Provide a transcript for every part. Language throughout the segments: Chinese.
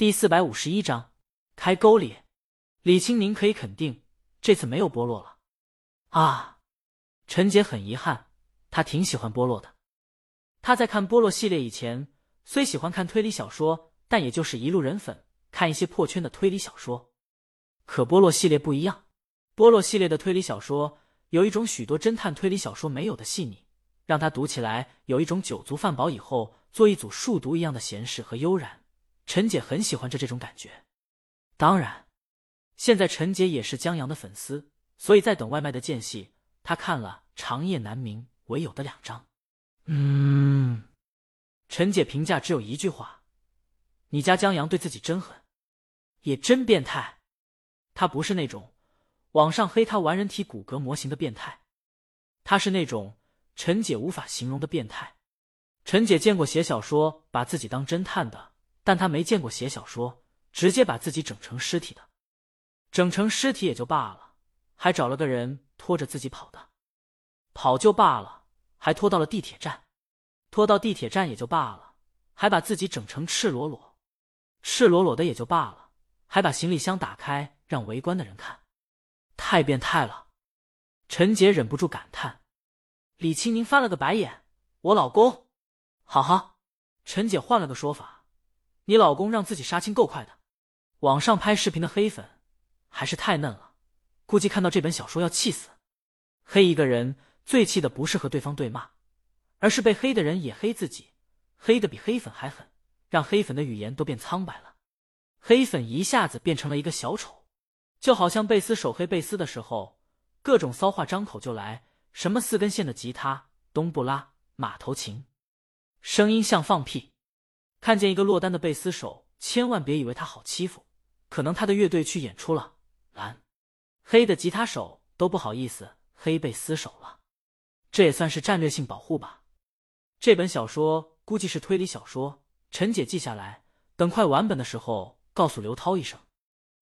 第四百五十一章开沟里。李青宁可以肯定，这次没有波洛了。啊，陈杰很遗憾，他挺喜欢波洛的。他在看波洛系列以前，虽喜欢看推理小说，但也就是一路人粉，看一些破圈的推理小说。可波洛系列不一样，波洛系列的推理小说有一种许多侦探推理小说没有的细腻，让他读起来有一种酒足饭饱以后做一组数独一样的闲适和悠然。陈姐很喜欢这这种感觉。当然，现在陈姐也是江阳的粉丝，所以在等外卖的间隙，她看了《长夜难明》唯有的两章。嗯，陈姐评价只有一句话：“你家江阳对自己真狠，也真变态。他不是那种网上黑他玩人体骨骼模型的变态，他是那种陈姐无法形容的变态。陈姐见过写小说把自己当侦探的。”但他没见过写小说直接把自己整成尸体的，整成尸体也就罢了，还找了个人拖着自己跑的，跑就罢了，还拖到了地铁站，拖到地铁站也就罢了，还把自己整成赤裸裸，赤裸裸的也就罢了，还把行李箱打开让围观的人看，太变态了！陈杰忍不住感叹。李青宁翻了个白眼：“我老公，好好。”陈姐换了个说法。你老公让自己杀青够快的，网上拍视频的黑粉还是太嫩了，估计看到这本小说要气死。黑一个人最气的不是和对方对骂，而是被黑的人也黑自己，黑的比黑粉还狠，让黑粉的语言都变苍白了。黑粉一下子变成了一个小丑，就好像贝斯手黑贝斯的时候，各种骚话张口就来，什么四根线的吉他、冬不拉、马头琴，声音像放屁。看见一个落单的贝斯手，千万别以为他好欺负，可能他的乐队去演出了，蓝黑的吉他手都不好意思黑贝斯手了，这也算是战略性保护吧。这本小说估计是推理小说，陈姐记下来，等快完本的时候告诉刘涛一声。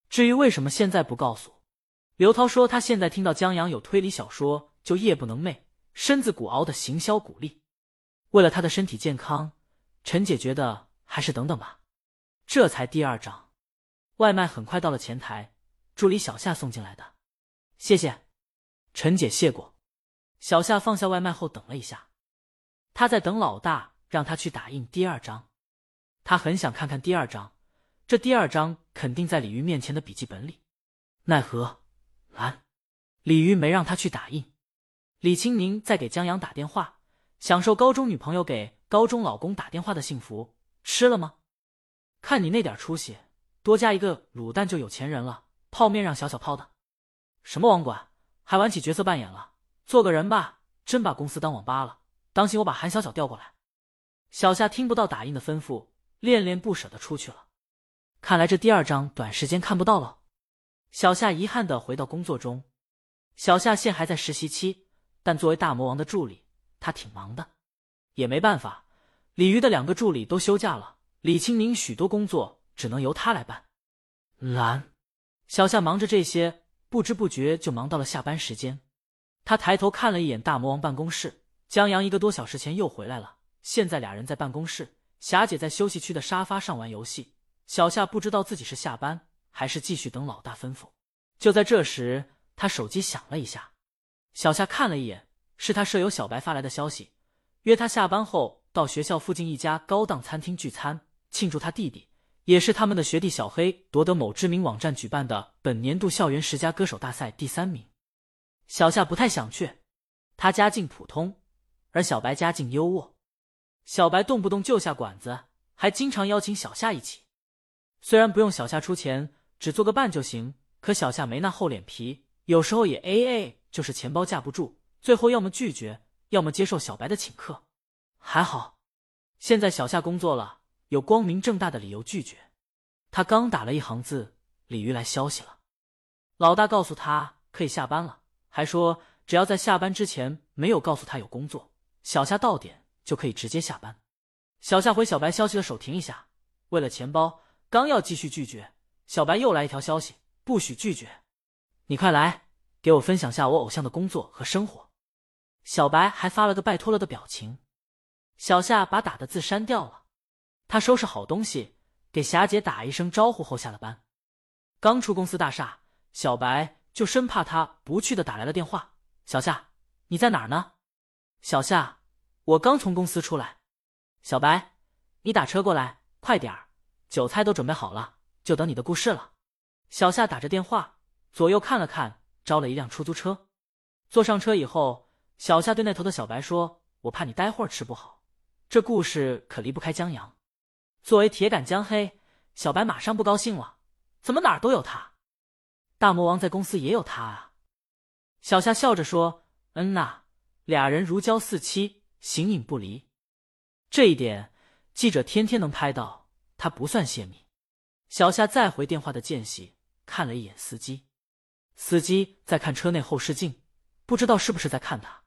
至于为什么现在不告诉，刘涛说他现在听到江阳有推理小说就夜不能寐，身子骨熬的行销鼓励，为了他的身体健康，陈姐觉得。还是等等吧，这才第二章。外卖很快到了前台，助理小夏送进来的。谢谢，陈姐谢过。小夏放下外卖后等了一下，他在等老大让他去打印第二章。他很想看看第二章，这第二章肯定在李鱼面前的笔记本里。奈何蓝鲤鱼没让他去打印。李青宁在给江阳打电话，享受高中女朋友给高中老公打电话的幸福。吃了吗？看你那点出息，多加一个卤蛋就有钱人了。泡面让小小泡的，什么网管，还玩起角色扮演了？做个人吧，真把公司当网吧了。当心我把韩小小调过来。小夏听不到打印的吩咐，恋恋不舍的出去了。看来这第二章短时间看不到了。小夏遗憾的回到工作中。小夏现还在实习期，但作为大魔王的助理，他挺忙的，也没办法。李鱼的两个助理都休假了，李清明许多工作只能由他来办。蓝小夏忙着这些，不知不觉就忙到了下班时间。他抬头看了一眼大魔王办公室，江阳一个多小时前又回来了。现在俩人在办公室，霞姐在休息区的沙发上玩游戏。小夏不知道自己是下班还是继续等老大吩咐。就在这时，他手机响了一下，小夏看了一眼，是他舍友小白发来的消息，约他下班后。到学校附近一家高档餐厅聚餐，庆祝他弟弟，也是他们的学弟小黑夺得某知名网站举办的本年度校园十佳歌手大赛第三名。小夏不太想去，他家境普通，而小白家境优渥。小白动不动就下馆子，还经常邀请小夏一起。虽然不用小夏出钱，只做个伴就行，可小夏没那厚脸皮，有时候也 A A，就是钱包架不住，最后要么拒绝，要么接受小白的请客。还好，现在小夏工作了，有光明正大的理由拒绝。他刚打了一行字，鲤鱼来消息了，老大告诉他可以下班了，还说只要在下班之前没有告诉他有工作，小夏到点就可以直接下班。小夏回小白消息的手停一下，为了钱包，刚要继续拒绝，小白又来一条消息，不许拒绝，你快来给我分享下我偶像的工作和生活。小白还发了个拜托了的表情。小夏把打的字删掉了，他收拾好东西，给霞姐打一声招呼后下了班。刚出公司大厦，小白就生怕他不去的打来了电话：“小夏，你在哪儿呢？”“小夏，我刚从公司出来。”“小白，你打车过来，快点儿，酒菜都准备好了，就等你的故事了。”小夏打着电话，左右看了看，招了一辆出租车。坐上车以后，小夏对那头的小白说：“我怕你待会儿吃不好，这故事可离不开江阳。”作为铁杆江黑，小白马上不高兴了。怎么哪儿都有他？大魔王在公司也有他啊！小夏笑着说：“嗯呐，俩人如胶似漆，形影不离。这一点记者天天能拍到，他不算泄密。”小夏再回电话的间隙，看了一眼司机，司机在看车内后视镜，不知道是不是在看他。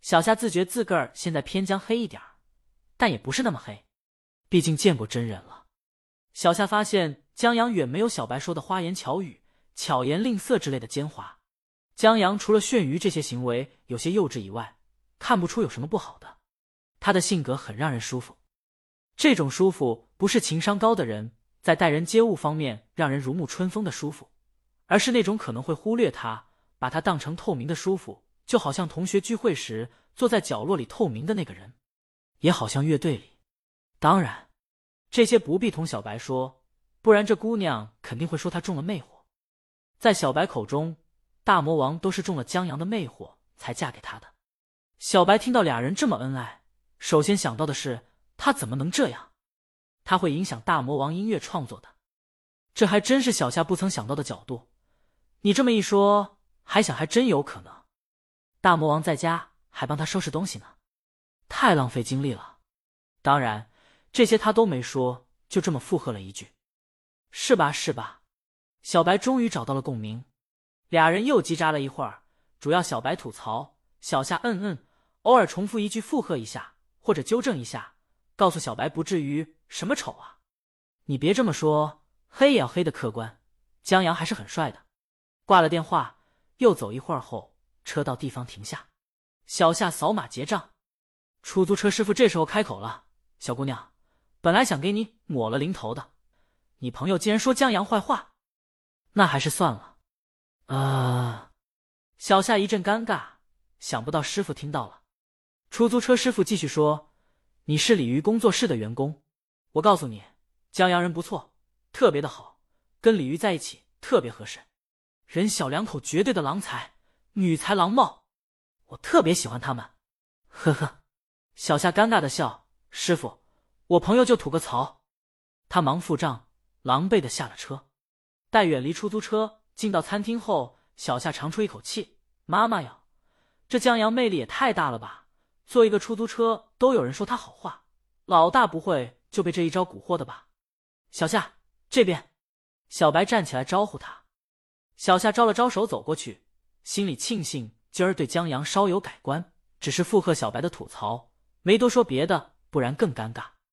小夏自觉自个儿现在偏江黑一点儿但也不是那么黑，毕竟见过真人了。小夏发现。江阳远没有小白说的花言巧语、巧言令色之类的奸猾。江阳除了炫鱼这些行为有些幼稚以外，看不出有什么不好的。他的性格很让人舒服，这种舒服不是情商高的人在待人接物方面让人如沐春风的舒服，而是那种可能会忽略他、把他当成透明的舒服，就好像同学聚会时坐在角落里透明的那个人，也好像乐队里。当然，这些不必同小白说。不然这姑娘肯定会说他中了魅惑。在小白口中，大魔王都是中了江阳的魅惑才嫁给他的。小白听到俩人这么恩爱，首先想到的是他怎么能这样？他会影响大魔王音乐创作的。这还真是小夏不曾想到的角度。你这么一说，还想还真有可能。大魔王在家还帮他收拾东西呢，太浪费精力了。当然，这些他都没说，就这么附和了一句。是吧，是吧？小白终于找到了共鸣，俩人又叽喳了一会儿。主要小白吐槽，小夏嗯嗯，偶尔重复一句附和一下，或者纠正一下，告诉小白不至于什么丑啊。你别这么说，黑也要黑的客观。江阳还是很帅的。挂了电话，又走一会儿后，车到地方停下，小夏扫码结账。出租车师傅这时候开口了：“小姑娘，本来想给你抹了零头的。”你朋友竟然说江阳坏话，那还是算了。啊！小夏一阵尴尬，想不到师傅听到了。出租车师傅继续说：“你是鲤鱼工作室的员工，我告诉你，江阳人不错，特别的好，跟鲤鱼在一起特别合适。人小两口绝对的郎才女才郎貌，我特别喜欢他们。”呵呵，小夏尴尬的笑。师傅，我朋友就吐个槽。他忙付账。狼狈的下了车，待远离出租车，进到餐厅后，小夏长出一口气：“妈妈呀，这江阳魅力也太大了吧！坐一个出租车都有人说他好话，老大不会就被这一招蛊惑的吧？”小夏这边，小白站起来招呼他。小夏招了招手走过去，心里庆幸今儿对江阳稍有改观，只是附和小白的吐槽，没多说别的，不然更尴尬。